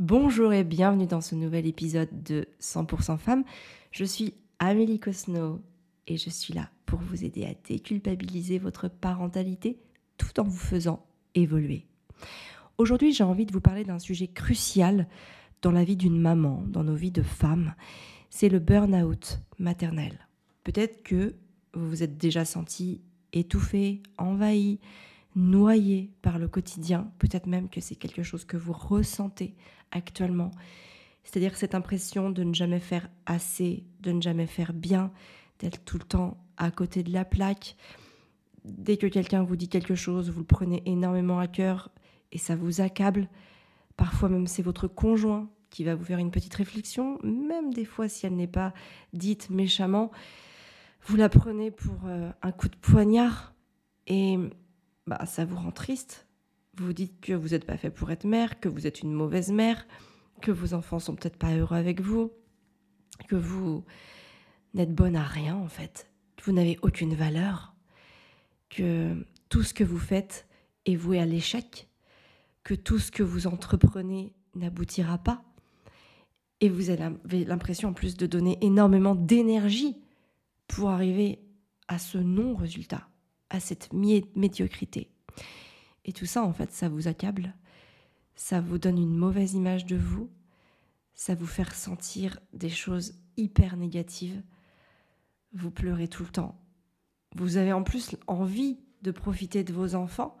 Bonjour et bienvenue dans ce nouvel épisode de 100% Femmes. Je suis Amélie Cosno et je suis là pour vous aider à déculpabiliser votre parentalité tout en vous faisant évoluer. Aujourd'hui, j'ai envie de vous parler d'un sujet crucial dans la vie d'une maman, dans nos vies de femmes. C'est le burn-out maternel. Peut-être que vous vous êtes déjà senti étouffé, envahi, noyé par le quotidien. Peut-être même que c'est quelque chose que vous ressentez actuellement. C'est-à-dire cette impression de ne jamais faire assez, de ne jamais faire bien, d'être tout le temps à côté de la plaque. Dès que quelqu'un vous dit quelque chose, vous le prenez énormément à cœur et ça vous accable. Parfois même c'est votre conjoint qui va vous faire une petite réflexion, même des fois si elle n'est pas dite méchamment. Vous la prenez pour euh, un coup de poignard et bah, ça vous rend triste. Vous dites que vous n'êtes pas fait pour être mère, que vous êtes une mauvaise mère, que vos enfants sont peut-être pas heureux avec vous, que vous n'êtes bonne à rien en fait, que vous n'avez aucune valeur, que tout ce que vous faites est voué à l'échec, que tout ce que vous entreprenez n'aboutira pas. Et vous avez l'impression en plus de donner énormément d'énergie pour arriver à ce non-résultat, à cette médiocrité. Et tout ça, en fait, ça vous accable, ça vous donne une mauvaise image de vous, ça vous fait ressentir des choses hyper négatives, vous pleurez tout le temps. Vous avez en plus envie de profiter de vos enfants,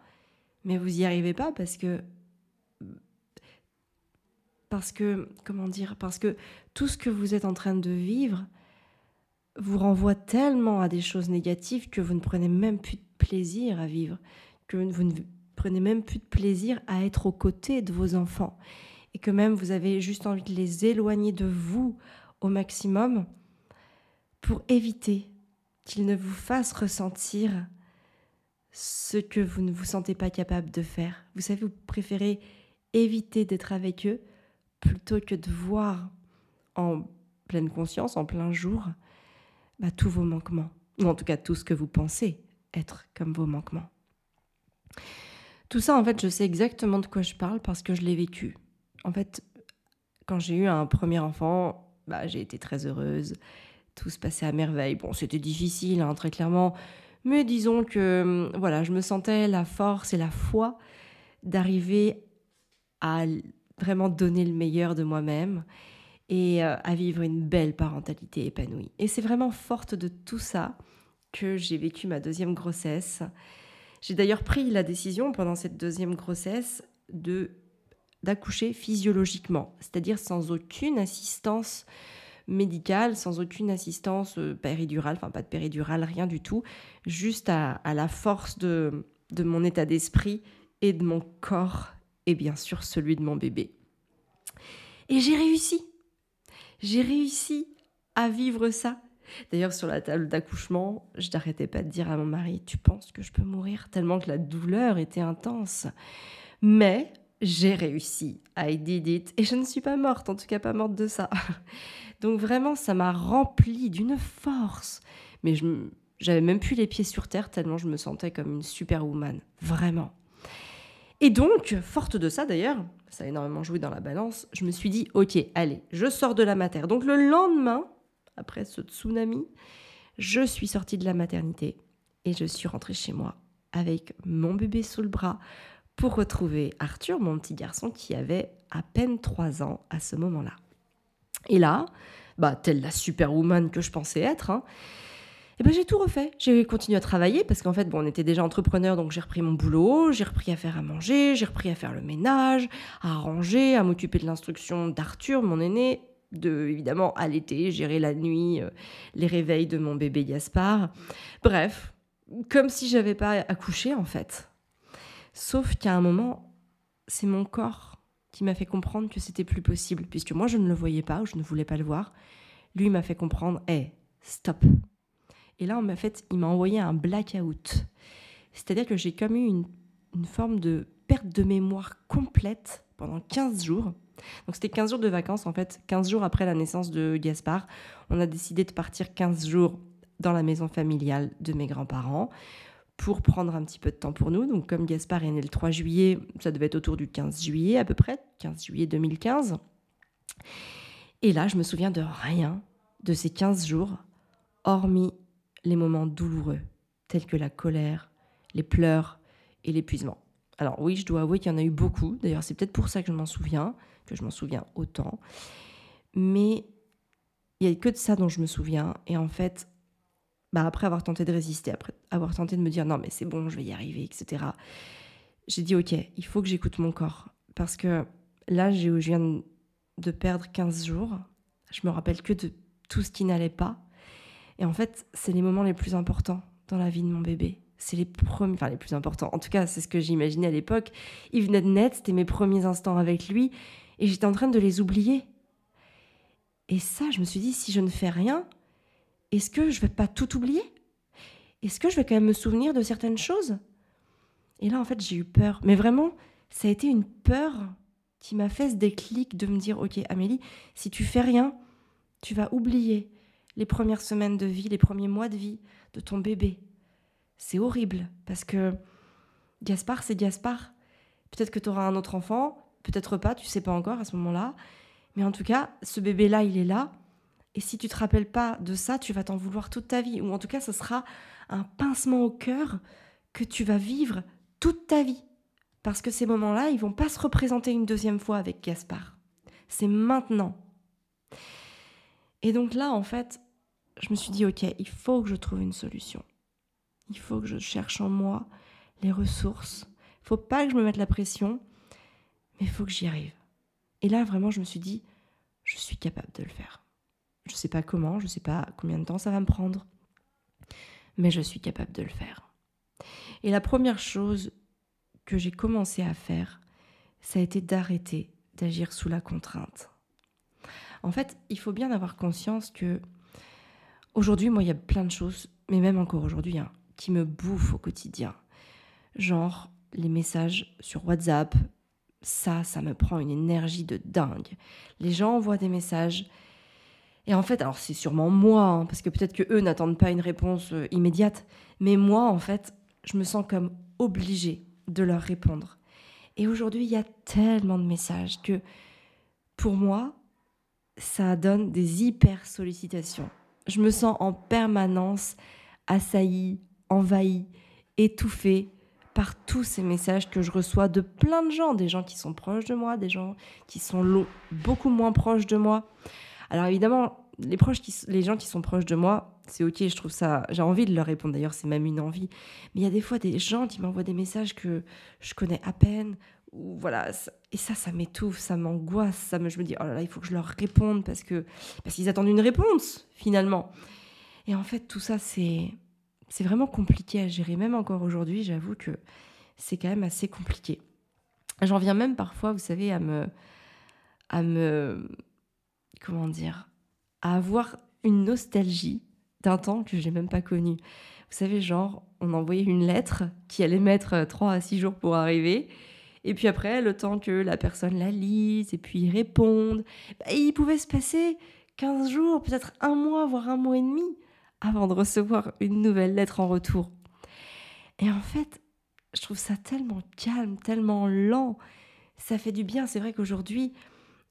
mais vous n'y arrivez pas parce que parce que comment dire parce que tout ce que vous êtes en train de vivre vous renvoie tellement à des choses négatives que vous ne prenez même plus de plaisir à vivre, que vous ne prenez même plus de plaisir à être aux côtés de vos enfants. Et que même vous avez juste envie de les éloigner de vous au maximum pour éviter qu'ils ne vous fassent ressentir ce que vous ne vous sentez pas capable de faire. Vous savez, vous préférez éviter d'être avec eux plutôt que de voir en pleine conscience, en plein jour, bah, tous vos manquements, ou en tout cas tout ce que vous pensez être comme vos manquements. Tout ça, en fait, je sais exactement de quoi je parle parce que je l'ai vécu. En fait, quand j'ai eu un premier enfant, bah, j'ai été très heureuse. Tout se passait à merveille. Bon, c'était difficile, hein, très clairement. Mais disons que hum, voilà, je me sentais la force et la foi d'arriver à vraiment donner le meilleur de moi-même et euh, à vivre une belle parentalité épanouie. Et c'est vraiment forte de tout ça que j'ai vécu ma deuxième grossesse. J'ai d'ailleurs pris la décision pendant cette deuxième grossesse de d'accoucher physiologiquement, c'est-à-dire sans aucune assistance médicale, sans aucune assistance euh, péridurale, enfin pas de péridurale, rien du tout, juste à, la force de, de mon état d'esprit et de mon corps, et bien sûr celui de mon bébé. Et j'ai réussi. J'ai réussi à vivre ça. D'ailleurs, sur la table d'accouchement, je n'arrêtais pas de dire à mon mari Tu penses que je peux mourir tellement que la douleur était intense? Mais j'ai réussi. I did it. Et je ne suis pas morte, en tout cas pas morte de ça. Donc vraiment, ça m'a rempli d'une force. Mais je j'avais même plus les pieds sur terre tellement je me sentais comme une superwoman. Vraiment. Et donc, forte de ça d'ailleurs, ça a énormément joué dans la balance, je me suis dit, ok, allez, je sors de la matière. Donc le lendemain, après ce tsunami, je suis sortie de la maternité et je suis rentrée chez moi avec mon bébé sous le bras pour retrouver Arthur, mon petit garçon qui avait à peine 3 ans à ce moment-là. Et là, bah, telle la superwoman que je pensais être, hein, et ben j'ai tout refait. J'ai continué à travailler parce qu'en fait, bon, on était déjà entrepreneur, donc j'ai repris mon boulot, j'ai repris à faire à manger, j'ai repris à faire le ménage, à ranger, à m'occuper de l'instruction d'Arthur, mon aîné, de évidemment allaiter, gérer la nuit, euh, les réveils de mon bébé Gaspard. Bref, comme si j'avais pas accouché en fait. Sauf qu'à un moment, c'est mon corps qui m'a fait comprendre que c'était plus possible, puisque moi je ne le voyais pas ou je ne voulais pas le voir. Lui m'a fait comprendre, hé, stop, et là, en fait, il m'a envoyé un blackout. C'est-à-dire que j'ai comme eu une, forme de perte de mémoire complète pendant 15 jours. Donc c'était 15 jours de vacances en fait, 15 jours après la naissance de Gaspard. On a décidé de partir 15 jours dans la maison familiale de mes grands-parents pour prendre un petit peu de temps pour nous. Donc comme Gaspard est né le 3 juillet, ça devait être autour du 15 juillet à peu près, 15 juillet 2015. Et là, je me souviens de rien de ces 15 jours, hormis les moments douloureux, tels que la colère, les pleurs et l'épuisement. Alors oui, je dois avouer qu'il y en a eu beaucoup. D'ailleurs, c'est peut-être pour ça que je m'en souviens, que je m'en souviens autant. Mais il n'y a que de ça dont je me souviens. Et en fait, bah après avoir tenté de résister, après avoir tenté de me dire non mais c'est bon, je vais y arriver, etc. J'ai dit ok, il faut que j'écoute mon corps. Parce que là, je viens de perdre 15 jours. Je me rappelle que de tout ce qui n'allait pas. Et en fait, c'est les moments les plus importants dans la vie de mon bébé. C'est les premiers, enfin les plus importants. En tout cas, c'est ce que j'imaginais à l'époque. Il venait de naître, c'était mes premiers instants avec lui, et j'étais en train de les oublier. Et ça, je me suis dit, si je ne fais rien, est-ce que je vais pas tout oublier? Est-ce que je vais quand même me souvenir de certaines choses? Et là, en fait, j'ai eu peur. Mais vraiment, ça a été une peur qui m'a fait ce déclic de me dire, ok, Amélie, si tu fais rien, tu vas oublier les premières semaines de vie, les premiers mois de vie de ton bébé. C'est horrible parce que Gaspard, c'est Gaspard. Peut-être que tu auras un autre enfant, peut-être pas, tu sais pas encore à ce moment-là. Mais en tout cas, ce bébé-là, il est là. Et si tu te rappelles pas de ça, tu vas t'en vouloir toute ta vie. Ou en tout cas, ce sera un pincement au cœur que tu vas vivre toute ta vie. Parce que ces moments-là, ils vont pas se représenter une deuxième fois avec Gaspard. C'est maintenant. Et donc là, en fait, je me suis dit, ok, il faut que je trouve une solution. Il faut que je cherche en moi les ressources. Il faut pas que je me mette la pression, mais il faut que j'y arrive. Et là, vraiment, je me suis dit, je suis capable de le faire. Je ne sais pas comment, je ne sais pas combien de temps ça va me prendre, mais je suis capable de le faire. Et la première chose que j'ai commencé à faire, ça a été d'arrêter d'agir sous la contrainte. En fait, il faut bien avoir conscience que aujourd'hui, moi, il y a plein de choses, mais même encore aujourd'hui, hein, qui me bouffent au quotidien. Genre les messages sur WhatsApp, ça, ça me prend une énergie de dingue. Les gens envoient des messages. Et en fait, alors c'est sûrement moi, hein, parce que peut-être que eux n'attendent pas une réponse euh, immédiate, mais moi, en fait, je me sens comme obligée de leur répondre. Et aujourd'hui, il y a tellement de messages que, pour moi, ça donne des hyper sollicitations. Je me sens en permanence assaillie, envahie, étouffée par tous ces messages que je reçois de plein de gens, des gens qui sont proches de moi, des gens qui sont beaucoup moins proches de moi. Alors évidemment, les, proches les gens qui sont proches de moi, c'est ok, je trouve ça, j'ai envie de leur répondre, d'ailleurs c'est même une envie. Mais il y a des fois des gens qui m'envoient des messages que je connais à peine, voilà et ça ça m'étouffe ça m'angoisse ça me je me dis oh là là il faut que je leur réponde parce que parce qu'ils attendent une réponse finalement et en fait tout ça c'est c'est vraiment compliqué à gérer. Même encore aujourd'hui j'avoue que c'est quand même assez compliqué. J'en viens même parfois vous savez à me à me comment dire à avoir une nostalgie d'un temps que j'ai même pas connu. Vous savez genre on envoyait une lettre qui allait mettre 3 à 6 jours pour arriver. Et puis après, le temps que la personne la lise et puis réponde, bah, il pouvait se passer 15 jours, peut-être un mois, voire un mois et demi avant de recevoir une nouvelle lettre en retour. Et en fait, je trouve ça tellement calme, tellement lent. Ça fait du bien. C'est vrai qu'aujourd'hui,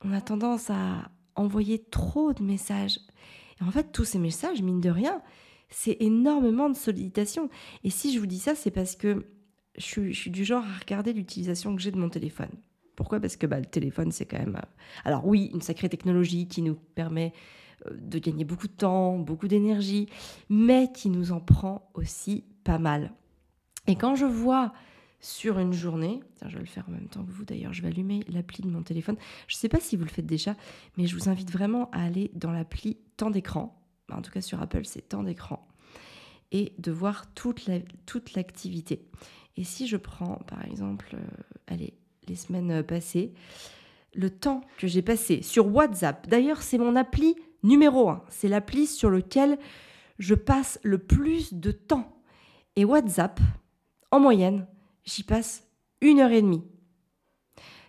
on a tendance à envoyer trop de messages. Et en fait, tous ces messages, mine de rien, c'est énormément de sollicitations. Et si je vous dis ça, c'est parce que je suis, du genre à regarder l'utilisation que j'ai de mon téléphone. Pourquoi? Parce que bah, le téléphone, c'est quand même... Euh, alors oui, une sacrée technologie qui nous permet de gagner beaucoup de temps, beaucoup d'énergie, mais qui nous en prend aussi pas mal. Et quand je vois sur une journée, je vais le faire en même temps que vous d'ailleurs, je vais allumer l'appli de mon téléphone. Je ne sais pas si vous le faites déjà, mais je vous invite vraiment à aller dans l'appli temps d'écran. En tout cas sur Apple, c'est temps d'écran. Et de voir toute l'activité. Et si je prends, par exemple, euh, allez, les semaines euh, passées, le temps que j'ai passé sur WhatsApp, d'ailleurs, c'est mon appli numéro un. C'est l'appli sur lequel je passe le plus de temps. Et WhatsApp, en moyenne, j'y passe une heure et demie.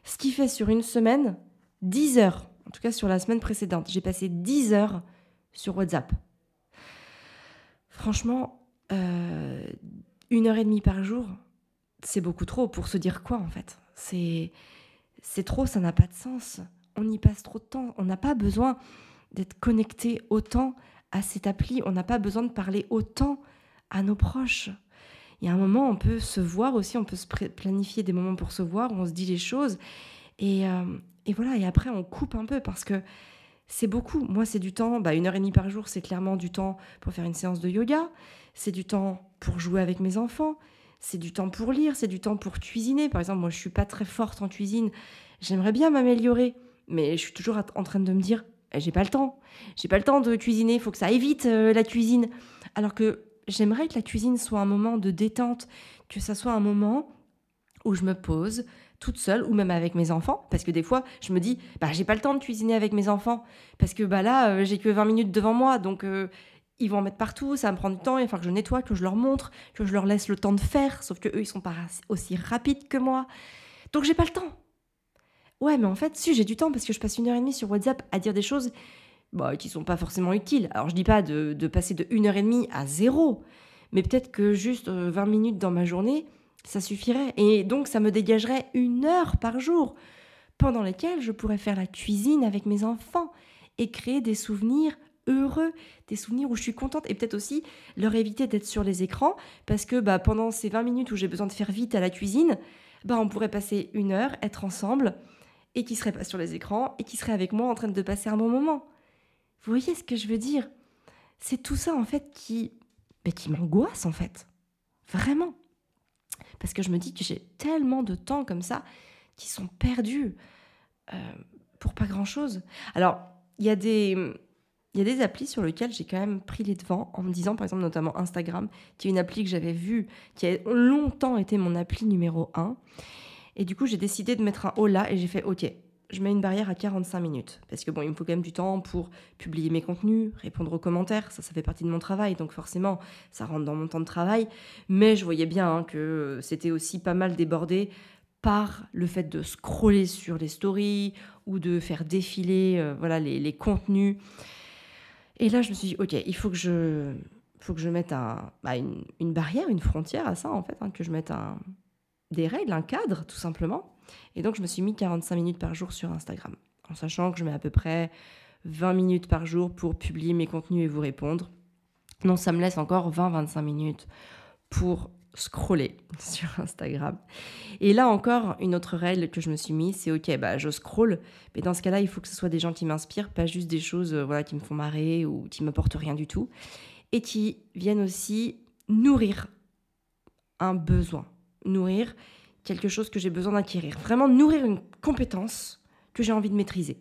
Ce qui fait sur une semaine 10 heures. En tout cas, sur la semaine précédente, j'ai passé 10 heures sur WhatsApp. Franchement, euh, une heure et demie par jour, c'est beaucoup trop pour se dire quoi en fait. C'est c'est trop, ça n'a pas de sens. On y passe trop de temps. On n'a pas besoin d'être connecté autant à cette appli. On n'a pas besoin de parler autant à nos proches. Il y a un moment, on peut se voir aussi, on peut se planifier des moments pour se voir, où on se dit les choses. Et, euh, et voilà, et après, on coupe un peu parce que c'est beaucoup. Moi, c'est du temps, bah, une heure et demie par jour, c'est clairement du temps pour faire une séance de yoga, c'est du temps pour jouer avec mes enfants, c'est du temps pour lire, c'est du temps pour cuisiner. Par exemple, moi, je suis pas très forte en cuisine, j'aimerais bien m'améliorer, mais je suis toujours en train de me dire, j'ai pas le temps, j'ai pas le temps de cuisiner, il faut que ça évite euh, la cuisine. Alors que j'aimerais que la cuisine soit un moment de détente, que ça soit un moment où je me pose, toute seule ou même avec mes enfants parce que des fois je me dis bah j'ai pas le temps de cuisiner avec mes enfants parce que bah là euh, j'ai que 20 minutes devant moi donc euh, ils vont en mettre partout, ça va me prendre du temps, il va falloir que je nettoie, que je leur montre, que je leur laisse le temps de faire, sauf que eux ils sont pas aussi rapides que moi. Donc j'ai pas le temps. Ouais, mais en fait, si j'ai du temps parce que je passe une heure et demie sur WhatsApp à dire des choses bah, qui sont pas forcément utiles. Alors je dis pas de, passer de une heure et demie à zéro, mais peut-être que juste 20 euh, minutes dans ma journée, ça suffirait. Et donc, ça me dégagerait une heure par jour, pendant lesquelles je pourrais faire la cuisine avec mes enfants et créer des souvenirs heureux, des souvenirs où je suis contente et peut-être aussi leur éviter d'être sur les écrans parce que bah, pendant ces 20 minutes où j'ai besoin de faire vite à la cuisine, bah, on pourrait passer une heure, être ensemble et qui serait pas sur les écrans et qui serait avec moi en train de passer un bon moment. Vous voyez ce que je veux dire? C'est tout ça en fait qui, bah, qui m'angoisse en fait. Vraiment. Parce que je me dis que j'ai tellement de temps comme ça qui sont perdus euh, pour pas grand-chose. Alors, il y a des... Il y a des applis sur lesquelles j'ai quand même pris les devants en me disant, par exemple, notamment Instagram, qui est une appli que j'avais vue, qui a longtemps été mon appli numéro 1. Et du coup, j'ai décidé de mettre un haut là et j'ai fait, OK, je mets une barrière à 45 minutes. Parce que bon, il me faut quand même du temps pour publier mes contenus, répondre aux commentaires. Ça, ça fait partie de mon travail. Donc forcément, ça rentre dans mon temps de travail. Mais je voyais bien hein, que c'était aussi pas mal débordé par le fait de scroller sur les stories ou de faire défiler euh, voilà, les, contenus. Et là, je me suis dit, OK, il faut que je, faut que je mette un, bah, une, barrière, une frontière à ça, en fait, hein, que je mette un, des règles, un cadre, tout simplement. Et donc, je me suis mis 45 minutes par jour sur Instagram, en sachant que je mets à peu près 20 minutes par jour pour publier mes contenus et vous répondre. Non, ça me laisse encore 20-25 minutes pour scroller sur Instagram. Et là encore, une autre règle que je me suis mise, c'est ok, bah je scroll, mais dans ce cas-là, il faut que ce soit des gens qui m'inspirent, pas juste des choses euh, voilà, qui me font marrer ou qui m'apportent rien du tout, et qui viennent aussi nourrir un besoin, nourrir quelque chose que j'ai besoin d'acquérir. Vraiment nourrir une compétence que j'ai envie de maîtriser.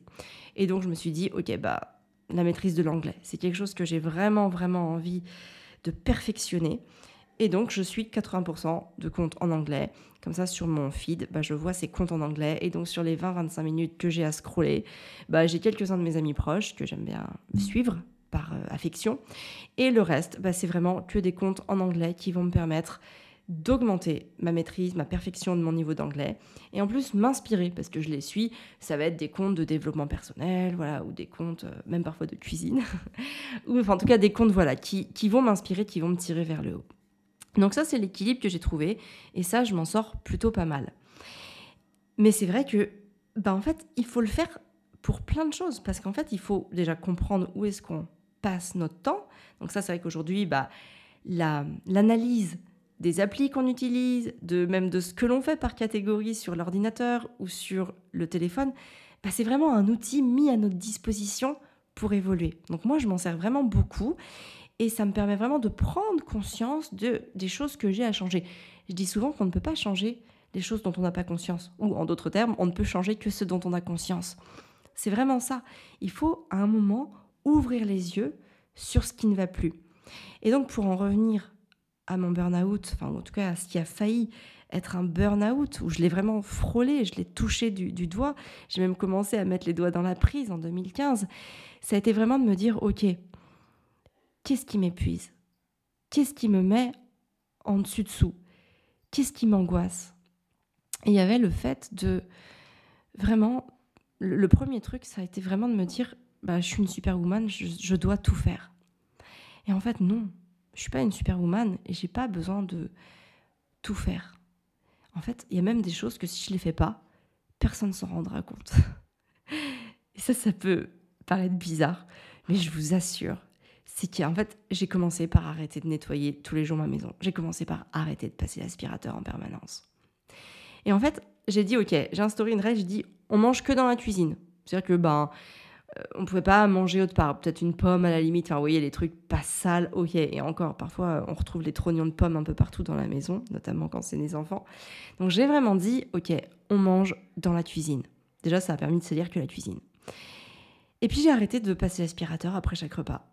Et donc je me suis dit, ok, bah la maîtrise de l'anglais, c'est quelque chose que j'ai vraiment, vraiment envie de perfectionner. Et donc je suis 80% de comptes en anglais. Comme ça, sur mon feed, bah, je vois ces comptes en anglais. Et donc sur les 20-25 minutes que j'ai à scroller, bah, j'ai quelques-uns de mes amis proches que j'aime bien suivre par euh, affection. Et le reste, bah, c'est vraiment que des comptes en anglais qui vont me permettre d'augmenter ma maîtrise, ma perfection de mon niveau d'anglais et en plus m'inspirer parce que je les suis. Ça va être des comptes de développement personnel, voilà, ou des comptes euh, même parfois de cuisine, ou enfin en tout cas des comptes voilà qui, qui vont m'inspirer, qui vont me tirer vers le haut. Donc ça c'est l'équilibre que j'ai trouvé et ça je m'en sors plutôt pas mal. Mais c'est vrai que ben en fait il faut le faire pour plein de choses parce qu'en fait il faut déjà comprendre où est-ce qu'on passe notre temps. Donc ça c'est vrai qu'aujourd'hui bah l'analyse des applis qu'on utilise, de même de ce que l'on fait par catégorie sur l'ordinateur ou sur le téléphone, bah, c'est vraiment un outil mis à notre disposition pour évoluer. Donc moi, je m'en sers vraiment beaucoup et ça me permet vraiment de prendre conscience de, des choses que j'ai à changer. Je dis souvent qu'on ne peut pas changer les choses dont on n'a pas conscience, ou en d'autres termes, on ne peut changer que ce dont on a conscience. C'est vraiment ça. Il faut à un moment ouvrir les yeux sur ce qui ne va plus. Et donc pour en revenir à mon burn-out, enfin en tout cas à ce qui a failli être un burn-out, où je l'ai vraiment frôlé, je l'ai touché du, doigt, j'ai même commencé à mettre les doigts dans la prise en 2015, ça a été vraiment de me dire, ok, qu'est-ce qui m'épuise? Qu'est-ce qui me met en dessus-dessous Qu'est-ce qui m'angoisse? Et il y avait le fait de vraiment, le, premier truc, ça a été vraiment de me dire, bah, je suis une superwoman, je, je dois tout faire. Et en fait, non, Je suis pas une superwoman et j'ai pas besoin de tout faire. En fait, il y a même des choses que si je les fais pas, personne ne s'en rendra compte. et ça, ça peut paraître bizarre, mais je vous assure, c'est qu'en fait, j'ai commencé par arrêter de nettoyer tous les jours ma maison. J'ai commencé par arrêter de passer l'aspirateur en permanence. Et en fait, j'ai dit, ok, j'ai instauré une règle, j'ai dit, on mange que dans la cuisine. C'est-à-dire que, ben, on pouvait pas manger autre part. Peut-être une pomme à la limite. Enfin, vous voyez, les trucs pas sales, ok. Et encore, parfois, euh, on retrouve les trognons de pommes un peu partout dans la maison, notamment quand c'est des enfants. Donc, j'ai vraiment dit, ok, on mange dans la cuisine. Déjà, ça a permis de se dire que la cuisine. Et puis, j'ai arrêté de passer l'aspirateur après chaque repas.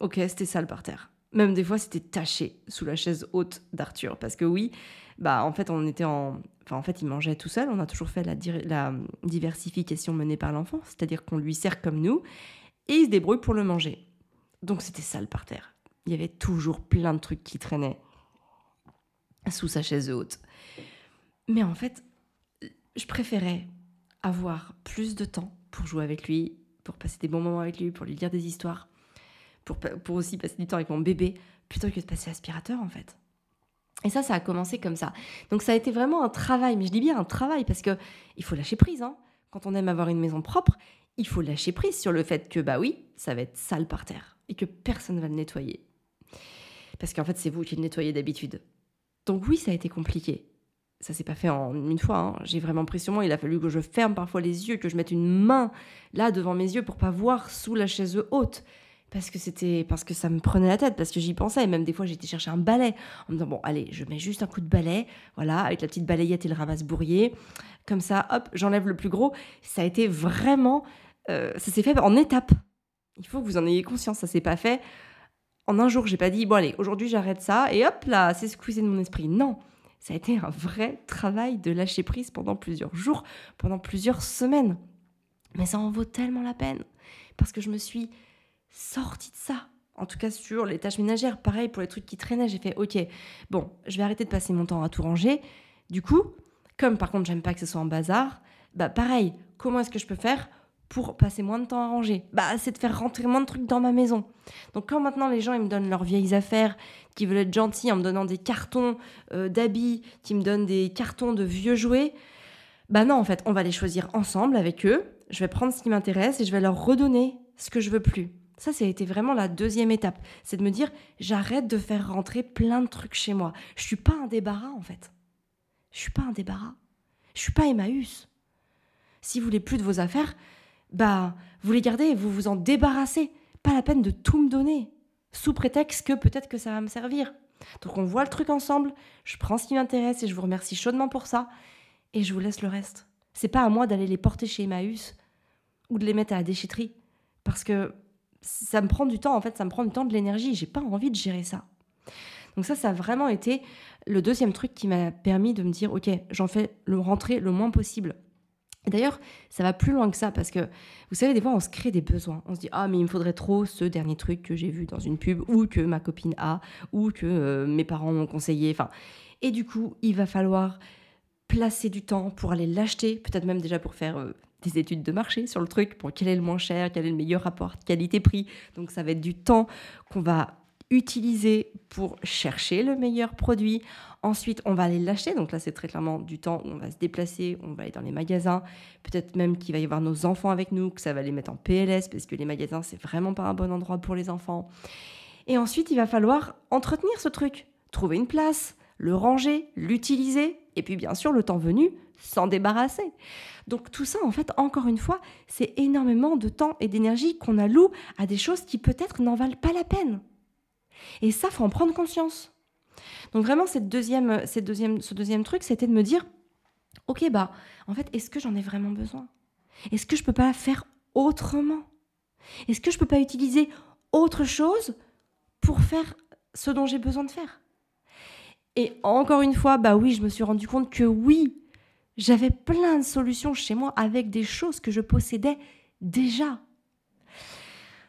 Ok, c'était sale par terre. Même des fois, c'était taché sous la chaise haute d'Arthur. Parce que oui, bah en fait, on était en. En fait, il mangeait tout seul. On a toujours fait la, la diversification menée par l'enfant, c'est-à-dire qu'on lui sert comme nous et il se débrouille pour le manger. Donc c'était sale par terre. Il y avait toujours plein de trucs qui traînaient sous sa chaise haute. Mais en fait, je préférais avoir plus de temps pour jouer avec lui, pour passer des bons moments avec lui, pour lui lire des histoires, pour, pour aussi passer du temps avec mon bébé, plutôt que de passer l'aspirateur en fait. Et ça, ça a commencé comme ça. Donc ça a été vraiment un travail, mais je dis bien un travail parce que il faut lâcher prise. Hein. Quand on aime avoir une maison propre, il faut lâcher prise sur le fait que bah oui, ça va être sale par terre et que personne ne va le nettoyer. Parce qu'en fait, c'est vous qui le nettoyez d'habitude. Donc oui, ça a été compliqué. Ça s'est pas fait en une fois. Hein. J'ai vraiment pris sur moi. Il a fallu que je ferme parfois les yeux, que je mette une main là devant mes yeux pour pas voir sous la chaise haute parce que c'était parce que ça me prenait la tête parce que j'y pensais. Et même des fois j'étais chercher un balai en me disant bon allez je mets juste un coup de balai voilà avec la petite balayette et le ramasse bourrier comme ça hop j'enlève le plus gros. Ça a été vraiment euh, ça s'est fait en étapes. Il faut que vous en ayez conscience ça s'est pas fait en un jour. J'ai pas dit bon allez aujourd'hui j'arrête ça et hop là c'est squeezé de mon esprit. Non ça a été un vrai travail de lâcher prise pendant plusieurs jours pendant plusieurs semaines. Mais ça en vaut tellement la peine. Parce que je me suis sorti de ça. En tout cas, sur les tâches ménagères, pareil pour les trucs qui traînaient, j'ai fait OK, bon, je vais arrêter de passer mon temps à tout ranger. Du coup, comme par contre, j'aime pas que ce soit en bazar, bah pareil, comment est-ce que je peux faire pour passer moins de temps à ranger? Bah, c'est de faire rentrer moins de trucs dans ma maison. Donc, quand maintenant les gens ils me donnent leurs vieilles affaires, qui veulent être gentils en me donnant des cartons euh, d'habits, qui me donnent des cartons de vieux jouets, bah non, en fait, on va les choisir ensemble avec eux. Je vais prendre ce qui m'intéresse et je vais leur redonner ce que je veux plus. Ça, ça a été vraiment la deuxième étape. C'est de me dire, j'arrête de faire rentrer plein de trucs chez moi. Je suis pas un débarras, en fait. Je suis pas un débarras. Je suis pas Emmaüs. Si vous voulez plus de vos affaires, bah, vous les gardez, vous vous en débarrassez. Pas la peine de tout me donner. Sous prétexte que peut-être que ça va me servir. Donc on voit le truc ensemble, je prends ce qui m'intéresse et je vous remercie chaudement pour ça. Et je vous laisse le reste. C'est pas à moi d'aller les porter chez Emmaüs ou de les mettre à la déchetterie. Parce que ça me prend du temps, en fait, ça me prend du temps, de l'énergie. J'ai pas envie de gérer ça. Donc ça, ça a vraiment été le deuxième truc qui m'a permis de me dire, ok, j'en fais le rentrer le moins possible. D'ailleurs, ça va plus loin que ça parce que vous savez, des fois, on se crée des besoins. On se dit, ah, mais il me faudrait trop ce dernier truc que j'ai vu dans une pub ou que ma copine a ou que euh, mes parents m'ont conseillé. Enfin, et du coup, il va falloir placer du temps pour aller l'acheter, peut-être même déjà pour faire euh, des études de marché sur le truc pour quel est le moins cher, quel est le meilleur rapport qualité-prix. Donc ça va être du temps qu'on va utiliser pour chercher le meilleur produit. Ensuite, on va aller l'acheter. Donc là, c'est très clairement du temps où on va se déplacer, on va aller dans les magasins. Peut-être même qu'il va y avoir nos enfants avec nous, que ça va les mettre en PLS parce que les magasins, c'est vraiment pas un bon endroit pour les enfants. Et ensuite, il va falloir entretenir ce truc, trouver une place, le ranger, l'utiliser, et puis bien sûr, le temps venu, s'en débarrasser. Donc tout ça, en fait, encore une fois, c'est énormément de temps et d'énergie qu'on alloue à des choses qui peut-être n'en valent pas la peine. Et ça, faut en prendre conscience. Donc vraiment, cette deuxième, cette deuxième, ce deuxième truc, c'était de me dire, ok, bah, en fait, est-ce que j'en ai vraiment besoin? Est-ce que je peux pas faire autrement? Est-ce que je peux pas utiliser autre chose pour faire ce dont j'ai besoin de faire? Et encore une fois, bah oui, je me suis rendu compte que oui, j'avais plein de solutions chez moi avec des choses que je possédais déjà.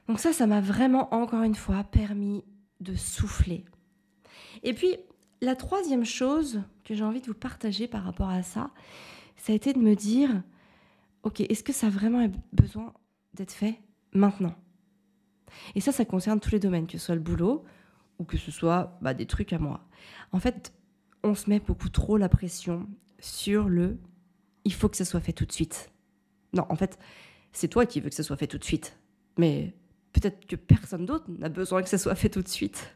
Donc ça, ça m'a vraiment, encore une fois, permis de souffler. Et puis, la troisième chose que j'ai envie de vous partager par rapport à ça, ça a été de me dire, ok, est-ce que ça a vraiment besoin d'être fait maintenant? Et ça, ça concerne tous les domaines, que ce soit le boulot ou que ce soit bah, des trucs à moi. En fait, on se met beaucoup trop la pression sur le il faut que ça soit fait tout de suite. Non, en fait, c'est toi qui veux que ça soit fait tout de suite. Mais peut-être que personne d'autre n'a besoin que ça soit fait tout de suite.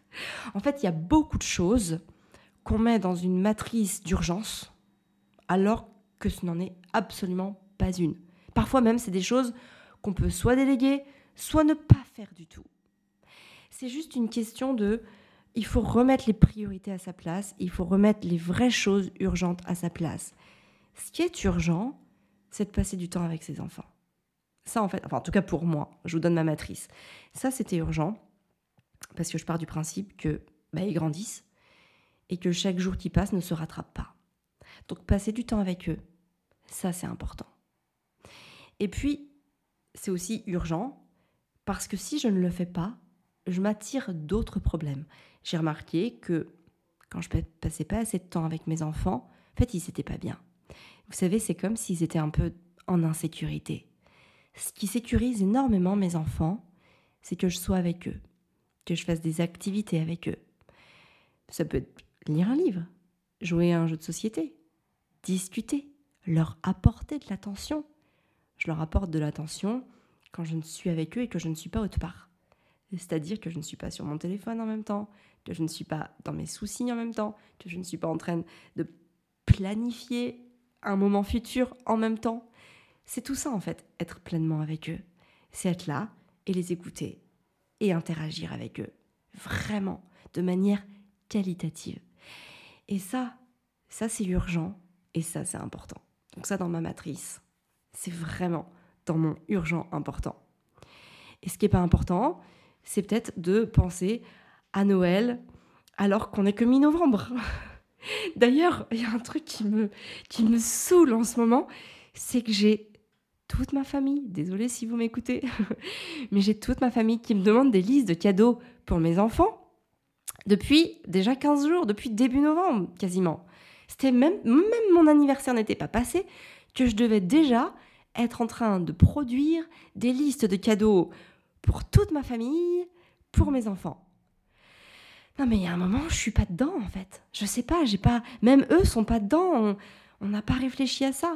En fait, il y a beaucoup de choses qu'on met dans une matrice d'urgence alors que ce n'en est absolument pas une. Parfois même, c'est des choses qu'on peut soit déléguer, soit ne pas faire du tout. C'est juste une question de il faut remettre les priorités à sa place, il faut remettre les vraies choses urgentes à sa place. Ce qui est urgent, c'est de passer du temps avec ses enfants. Ça, en fait, enfin, en tout cas pour moi, je vous donne ma matrice. Ça, c'était urgent parce que je pars du principe que bah, ils grandissent et que chaque jour qui passe ne se rattrape pas. Donc, passer du temps avec eux, ça, c'est important. Et puis, c'est aussi urgent parce que si je ne le fais pas, je m'attire d'autres problèmes. J'ai remarqué que quand je passais pas assez de temps avec mes enfants, en fait, ils n'étaient pas bien. Vous savez, c'est comme s'ils étaient un peu en insécurité. Ce qui sécurise énormément mes enfants, c'est que je sois avec eux, que je fasse des activités avec eux. Ça peut être lire un livre, jouer à un jeu de société, discuter, leur apporter de l'attention. Je leur apporte de l'attention quand je ne suis avec eux et que je ne suis pas autre part. C'est-à-dire que je ne suis pas sur mon téléphone en même temps, que je ne suis pas dans mes soucis en même temps, que je ne suis pas en train de planifier un moment futur en même temps. C'est tout ça en fait, être pleinement avec eux. C'est être là et les écouter et interagir avec eux. Vraiment, de manière qualitative. Et ça, ça c'est urgent et ça c'est important. Donc ça dans ma matrice, c'est vraiment dans mon urgent important. Et ce qui n'est pas important, c'est peut-être de penser à Noël alors qu'on n'est que mi-novembre. D'ailleurs, il y a un truc qui me, qui me saoule en ce moment, c'est que j'ai toute ma famille, désolée si vous m'écoutez, mais j'ai toute ma famille qui me demande des listes de cadeaux pour mes enfants depuis déjà 15 jours, depuis début novembre quasiment. C'était même, même mon anniversaire n'était pas passé, que je devais déjà être en train de produire des listes de cadeaux pour toute ma famille, pour mes enfants. Non mais il y a un moment, je suis pas dedans en fait. Je sais pas, j'ai pas même eux sont pas dedans, on n'a pas réfléchi à ça.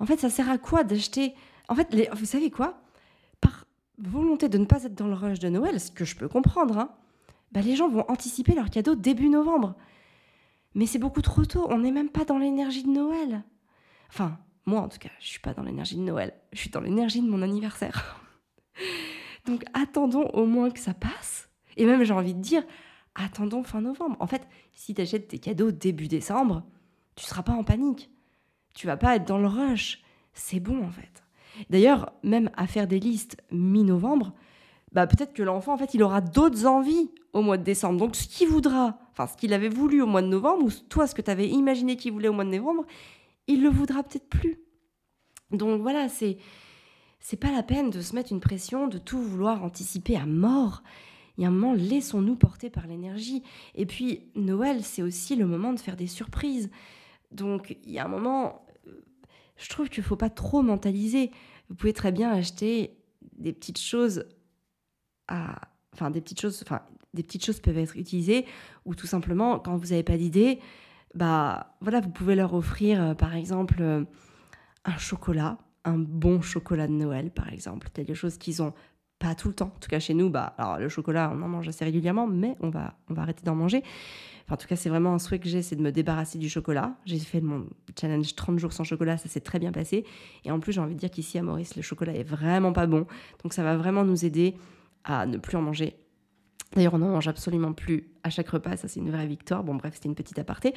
En fait, ça sert à quoi d'acheter En fait, vous savez quoi? Par volonté de ne pas être dans le rush de Noël, ce que je peux comprendre, hein, bah, les gens vont anticiper leurs cadeaux début novembre. Mais c'est beaucoup trop tôt, on n'est même pas dans l'énergie de Noël. Enfin, moi en tout cas, je suis pas dans l'énergie de Noël, je suis dans l'énergie de mon anniversaire. Donc attendons au moins que ça passe. Et même j'ai envie de dire, attendons fin novembre. En fait, si tu achètes tes cadeaux début décembre, tu seras pas en panique. Tu vas pas être dans le rush. C'est bon en fait. D'ailleurs, même à faire des listes mi-novembre, bah peut-être que l'enfant en fait, il aura d'autres envies au mois de décembre. Donc ce qu'il voudra, enfin ce qu'il avait voulu au mois de novembre ou toi ce que tu avais imaginé qu'il voulait au mois de novembre, il le voudra peut-être plus. Donc voilà, c'est c'est pas la peine de se mettre une pression, de tout vouloir anticiper à mort. Il y a un moment, laissons-nous porter par l'énergie. Et puis, Noël, c'est aussi le moment de faire des surprises. Donc, il y a un moment, euh, je trouve qu'il ne faut pas trop mentaliser. Vous pouvez très bien acheter des petites choses à. Enfin, des petites choses. Enfin, des petites choses peuvent être utilisées, ou tout simplement, quand vous n'avez pas d'idée, bah voilà, vous pouvez leur offrir, euh, par exemple, euh, un chocolat un bon chocolat de Noël, par exemple. Quelque chose qu'ils ont pas tout le temps. En tout cas, chez nous, bah, alors le chocolat, on en mange assez régulièrement, mais on va, on va arrêter d'en manger. en tout cas, c'est vraiment un souhait que j'ai, c'est de me débarrasser du chocolat. J'ai fait mon challenge 30 jours sans chocolat, ça s'est très bien passé. Et en plus, j'ai envie de dire qu'ici à Maurice, le chocolat est vraiment pas bon. Donc ça va vraiment nous aider à ne plus en manger. D'ailleurs, on n'en mange absolument plus à chaque repas, ça c'est une vraie victoire. Bon, bref, c'était une petite aparté.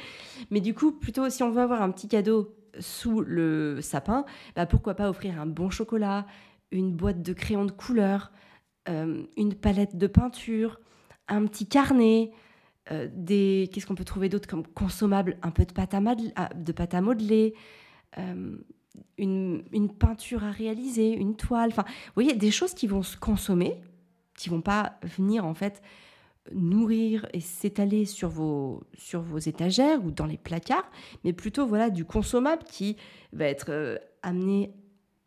Mais du coup, plutôt si on veut avoir un petit cadeau sous le sapin, bah pourquoi pas offrir un bon chocolat, une boîte de crayons de couleur, euh, une palette de peinture, un petit carnet, euh, des qu'est-ce qu'on peut trouver d'autre comme consommable, un peu de pâte à, ah, modeler, euh, une, une, peinture à réaliser, une toile, enfin, vous voyez, des choses qui vont se consommer, qui vont pas venir en fait nourrir et s'étaler sur vos, sur vos étagères ou dans les placards, mais plutôt voilà du consommable qui va être euh, amené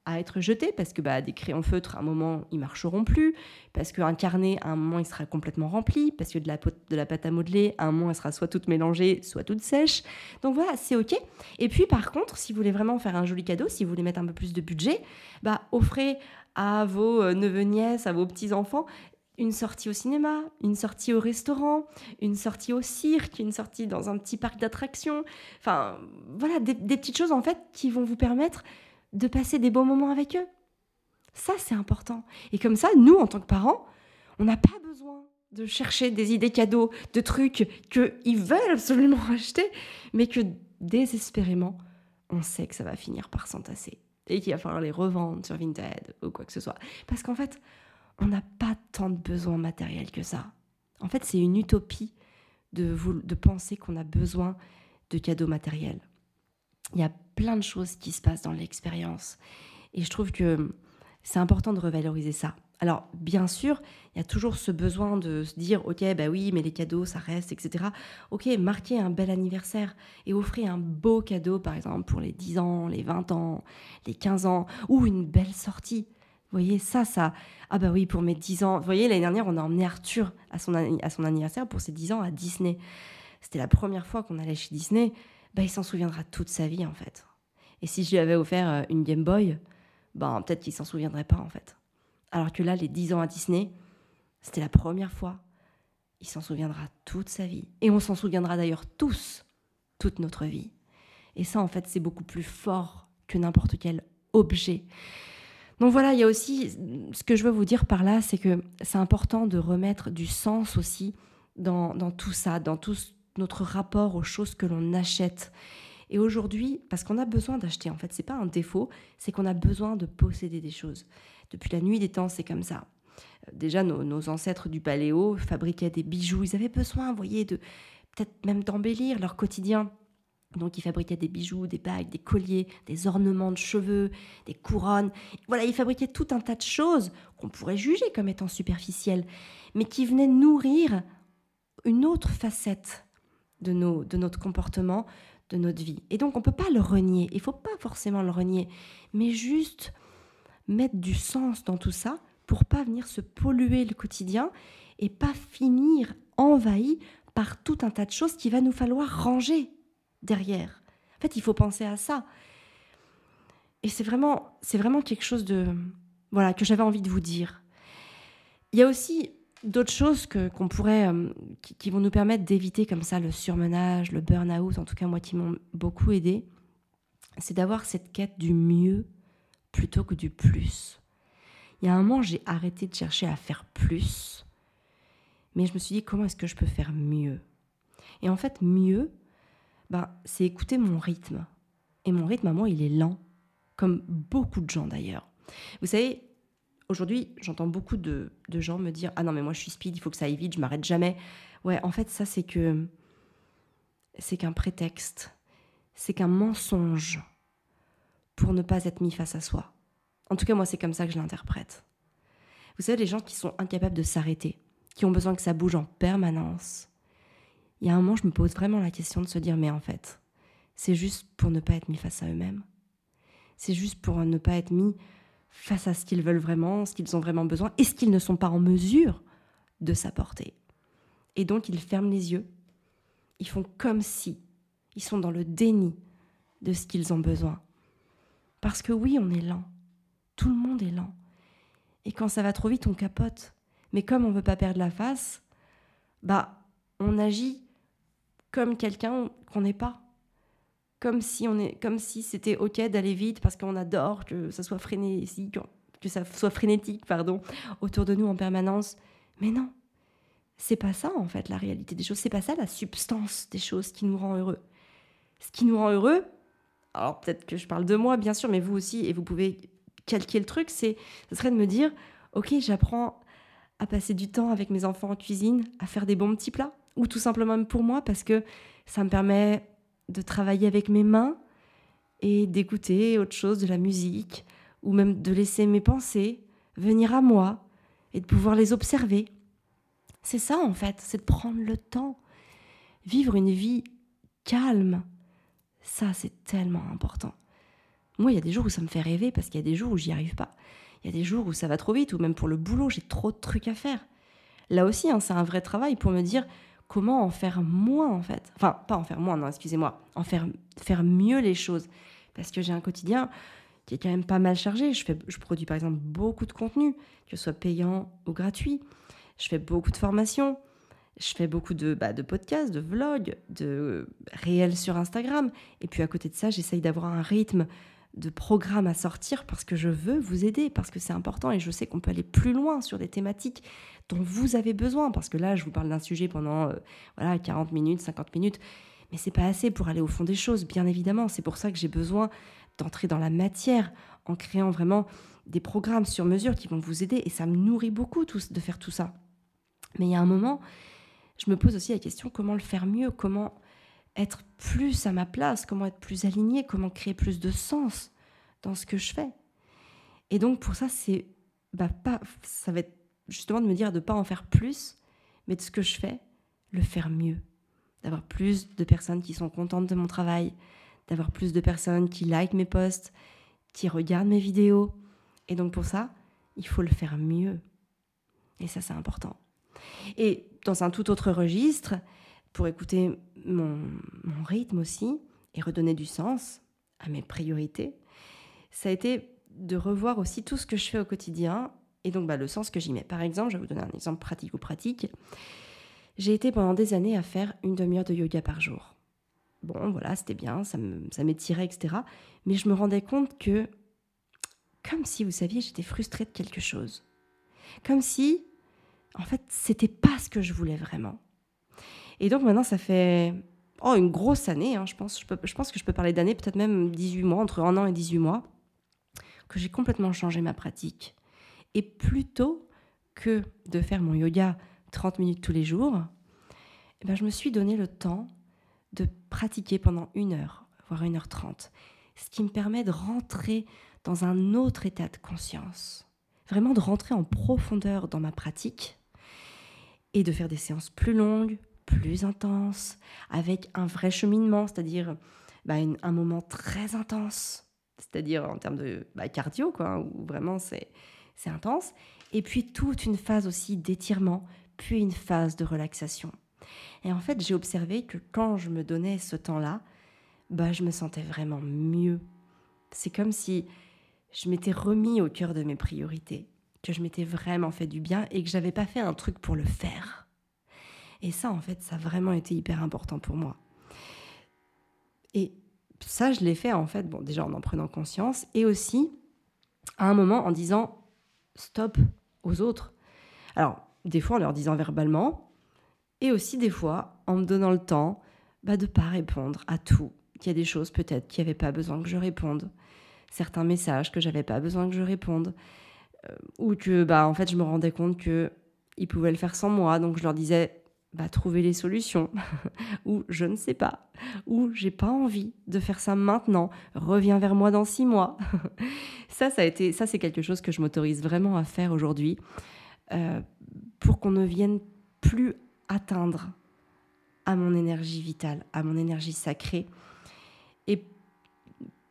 à être jetés parce que bah, des crayons feutres, à un moment, ils marcheront plus, parce qu'un carnet, à un moment, il sera complètement rempli, parce que de la, de la pâte à modeler, à un moment, elle sera soit toute mélangée, soit toute sèche. Donc voilà, c'est OK. Et puis, par contre, si vous voulez vraiment faire un joli cadeau, si vous voulez mettre un peu plus de budget, bah, offrez à vos euh, neveux, nièces, à vos petits-enfants une sortie au cinéma, une sortie au restaurant, une sortie au cirque, une sortie dans un petit parc d'attractions. Enfin, voilà, des, petites choses en fait qui vont vous permettre de passer des bons moments avec eux. Ça, c'est important. Et comme ça, nous, en tant que parents, on n'a pas besoin de chercher des idées cadeaux, de trucs qu'ils veulent absolument acheter, mais que désespérément, on sait que ça va finir par s'entasser et qu'il va falloir les revendre sur Vinted ou quoi que ce soit. Parce qu'en fait, on n'a pas tant de besoins matériels que ça. En fait, c'est une utopie de, de penser qu'on a besoin de cadeaux matériels. Il y a plein de choses qui se passent dans l'expérience. Et je trouve que c'est important de revaloriser ça. Alors, bien sûr, il y a toujours ce besoin de se dire, OK, bah oui, mais les cadeaux, ça reste, etc. OK, marquez un bel anniversaire et offrez un beau cadeau, par exemple, pour les 10 ans, les 20 ans, les 15 ans, ou une belle sortie. Vous voyez, ça, ça. Ah bah oui, pour mes 10 ans. Vous voyez, l'année dernière, on a emmené Arthur à son, à son anniversaire pour ses 10 ans à Disney. C'était la première fois qu'on allait chez Disney. Bah, il s'en souviendra toute sa vie, en fait. Et si je lui avais offert euh, une Game Boy, ben, peut-être qu'il s'en souviendrait pas en fait. Alors que là, les 10 ans à Disney, c'était la première fois. Il s'en souviendra toute sa vie. Et on s'en souviendra d'ailleurs tous, toute notre vie. Et ça, en fait, c'est beaucoup plus fort que n'importe quel objet. Donc voilà, il y a aussi, ce que je veux vous dire par là, c'est que c'est important de remettre du sens aussi dans, tout ça, dans tout notre rapport aux choses que l'on achète. Et aujourd'hui, parce qu'on a besoin d'acheter, en fait, c'est pas un défaut, c'est qu'on a besoin de posséder des choses. Depuis la nuit des temps, c'est comme ça. Euh, déjà, nos, ancêtres du paléo fabriquaient des bijoux. Ils avaient besoin, vous voyez, de peut-être même d'embellir leur quotidien. Donc, ils fabriquaient des bijoux, des bagues, des colliers, des ornements de cheveux, des couronnes. Voilà, ils fabriquaient tout un tas de choses qu'on pourrait juger comme étant superficielles, mais qui venaient nourrir une autre facette de, nos, de notre comportement, de notre vie. Et donc on ne peut pas le renier, il faut pas forcément le renier, mais juste mettre du sens dans tout ça pour pas venir se polluer le quotidien et pas finir envahi par tout un tas de choses qu'il va nous falloir ranger derrière. En fait, il faut penser à ça. Et c'est vraiment, c'est vraiment quelque chose de, voilà, que j'avais envie de vous dire. Il y a aussi d'autres choses que, qu'on pourrait, euh, qui, vont nous permettre d'éviter comme ça le surmenage, le burn-out, en tout cas moi qui m'ont beaucoup aidé, c'est d'avoir cette quête du mieux plutôt que du plus. Il y a un moment, j'ai arrêté de chercher à faire plus, mais je me suis dit comment est-ce que je peux faire mieux? Et en fait, mieux, ben, c'est écouter mon rythme. Et mon rythme, à moi, il est lent, comme beaucoup de gens d'ailleurs. Vous savez, Aujourd'hui, j'entends beaucoup de, gens me dire Ah non, mais moi je suis speed, il faut que ça aille vite, je m'arrête jamais. Ouais, en fait, ça, c'est que. C'est qu'un prétexte. C'est qu'un mensonge pour ne pas être mis face à soi. En tout cas, moi, c'est comme ça que je l'interprète. Vous savez, les gens qui sont incapables de s'arrêter, qui ont besoin que ça bouge en permanence, il y a un moment, je me pose vraiment la question de se dire Mais en fait, c'est juste pour ne pas être mis face à eux-mêmes. C'est juste pour ne pas être mis face à ce qu'ils veulent vraiment, ce qu'ils ont vraiment besoin, et ce qu'ils ne sont pas en mesure de s'apporter. Et donc ils ferment les yeux, ils font comme si, ils sont dans le déni de ce qu'ils ont besoin. Parce que oui, on est lent, tout le monde est lent. Et quand ça va trop vite, on capote. Mais comme on ne veut pas perdre la face, bah, on agit comme quelqu'un qu'on n'est pas comme si on est, comme si c'était ok d'aller vite parce qu'on adore que ça soit frénétique, que ça soit frénétique, pardon, autour de nous en permanence. Mais non, c'est pas ça en fait la réalité des choses. C'est pas ça la substance des choses qui nous rend heureux. Ce qui nous rend heureux, alors peut-être que je parle de moi bien sûr, mais vous aussi et vous pouvez calquer le truc, c'est, ce serait de me dire, ok, j'apprends à passer du temps avec mes enfants en cuisine, à faire des bons petits plats, ou tout simplement pour moi parce que ça me permet de travailler avec mes mains et d'écouter autre chose, de la musique, ou même de laisser mes pensées venir à moi et de pouvoir les observer. C'est ça en fait, c'est de prendre le temps. Vivre une vie calme, ça c'est tellement important. Moi, il y a des jours où ça me fait rêver parce qu'il y a des jours où j'y arrive pas. Il y a des jours où ça va trop vite, ou même pour le boulot, j'ai trop de trucs à faire. Là aussi, hein, c'est un vrai travail pour me dire comment en faire moins, en fait. Enfin, pas en faire moins, non, excusez-moi. En faire, faire mieux les choses. Parce que j'ai un quotidien qui est quand même pas mal chargé. Je, fais, je produis par exemple beaucoup de contenu, que ce soit payant ou gratuit. Je fais beaucoup de formations. Je fais beaucoup de, bah, de podcasts, de vlogs, de réels sur Instagram. Et puis à côté de ça, j'essaye d'avoir un rythme de programme à sortir parce que je veux vous aider, parce que c'est important et je sais qu'on peut aller plus loin sur des thématiques dont vous avez besoin. Parce que là, je vous parle d'un sujet pendant euh, voilà, 40 minutes, 50 minutes, mais c'est pas assez pour aller au fond des choses, bien évidemment. C'est pour ça que j'ai besoin d'entrer dans la matière en créant vraiment des programmes sur mesure qui vont vous aider et ça me nourrit beaucoup de faire tout ça. Mais il y a un moment, je me pose aussi la question comment le faire mieux, comment être plus à ma place, comment être plus aligné, comment créer plus de sens dans ce que je fais. Et donc pour ça, c'est bah, pas, ça va être justement de me dire de ne pas en faire plus, mais de ce que je fais, le faire mieux. D'avoir plus de personnes qui sont contentes de mon travail, d'avoir plus de personnes qui like mes posts, qui regardent mes vidéos. Et donc pour ça, il faut le faire mieux. Et ça, c'est important. Et dans un tout autre registre, pour écouter mon, rythme aussi et redonner du sens à mes priorités, ça a été de revoir aussi tout ce que je fais au quotidien et donc bah, le sens que j'y mets. Par exemple, je vais vous donner un exemple pratique ou pratique. J'ai été pendant des années à faire une demi-heure de yoga par jour. Bon, voilà, c'était bien, ça m'étirait, etc. Mais je me rendais compte que, comme si, vous saviez, j'étais frustrée de quelque chose. Comme si, en fait, c'était pas ce que je voulais vraiment. Et donc maintenant, ça fait oh, une grosse année, hein, je, pense. Que je peux parler d'années, peut-être même 18 mois, entre un an et 18 mois, que j'ai complètement changé ma pratique. Et plutôt que de faire mon yoga 30 minutes tous les jours, eh ben, je me suis donné le temps de pratiquer pendant une heure, voire une heure trente, ce qui me permet de rentrer dans un autre état de conscience, vraiment de rentrer en profondeur dans ma pratique et de faire des séances plus longues, plus intenses, avec un vrai cheminement, c'est-à-dire bah, un moment très intense, c'est-à-dire en termes de bah, cardio, quoi, où vraiment c'est intense, et puis toute une phase aussi d'étirement, puis une phase de relaxation. Et en fait, j'ai observé que quand je me donnais ce temps-là, bah, je me sentais vraiment mieux. C'est comme si je m'étais remis au cœur de mes priorités, que je m'étais vraiment fait du bien et que j'avais pas fait un truc pour le faire. Et ça, en fait, ça a vraiment été hyper important pour moi. Et ça, je l'ai fait, en fait, bon, déjà en en prenant conscience et aussi à un moment en disant stop aux autres. Alors, des fois en leur disant verbalement, et aussi des fois en me donnant le temps bah, de ne pas répondre à tout. Il y a des choses peut-être qui n'avaient pas besoin que je réponde, certains messages que j'avais pas besoin que je réponde, euh, ou que bah, en fait je me rendais compte que ils pouvaient le faire sans moi, donc je leur disais trouver les solutions, ou je ne sais pas, ou j'ai pas envie de faire ça maintenant, reviens vers moi dans six mois. ça, ça a été, ça c'est quelque chose que je m'autorise vraiment à faire aujourd'hui, euh, pour qu'on ne vienne plus atteindre à mon énergie vitale, à mon énergie sacrée. Et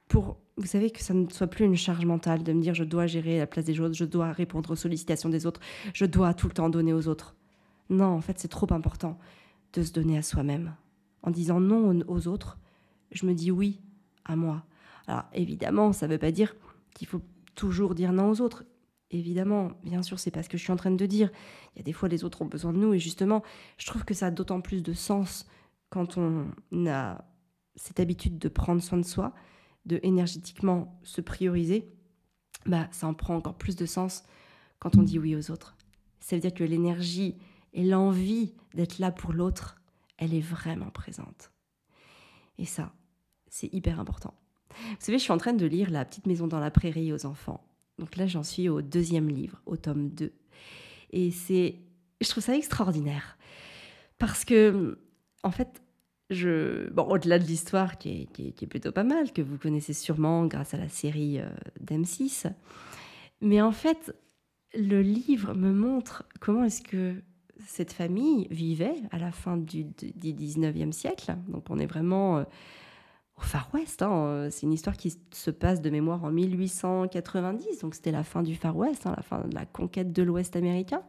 pour, vous savez, que ça ne soit plus une charge mentale de me dire je dois gérer la place des autres, je dois répondre aux sollicitations des autres, je dois tout le temps donner aux autres. Non, en fait, c'est trop important de se donner à soi-même. En disant non aux autres, je me dis oui à moi. Alors évidemment, ça ne veut pas dire qu'il faut toujours dire non aux autres. Évidemment, bien sûr, c'est pas ce que je suis en train de dire. Il y a des fois, les autres ont besoin de nous. Et justement, je trouve que ça a d'autant plus de sens quand on a cette habitude de prendre soin de soi, de énergétiquement se prioriser. Bah, ça en prend encore plus de sens quand on dit oui aux autres. Ça veut dire que l'énergie et l'envie d'être là pour l'autre, elle est vraiment présente. Et ça, c'est hyper important. Vous savez, je suis en train de lire La petite maison dans la prairie aux enfants. Donc là, j'en suis au deuxième livre, au tome 2. Et c'est, je trouve ça extraordinaire. Parce que, en fait, je, bon, au-delà de l'histoire qui est, plutôt pas mal, que vous connaissez sûrement grâce à la série euh, d'M6, mais en fait, le livre me montre comment est-ce que cette famille vivait à la fin du, du 19e siècle. Donc on est vraiment, euh, au Far West. Hein. C'est une histoire qui se passe de mémoire en 1890, donc c'était la fin du Far West, hein, la fin de la conquête de l'Ouest américain.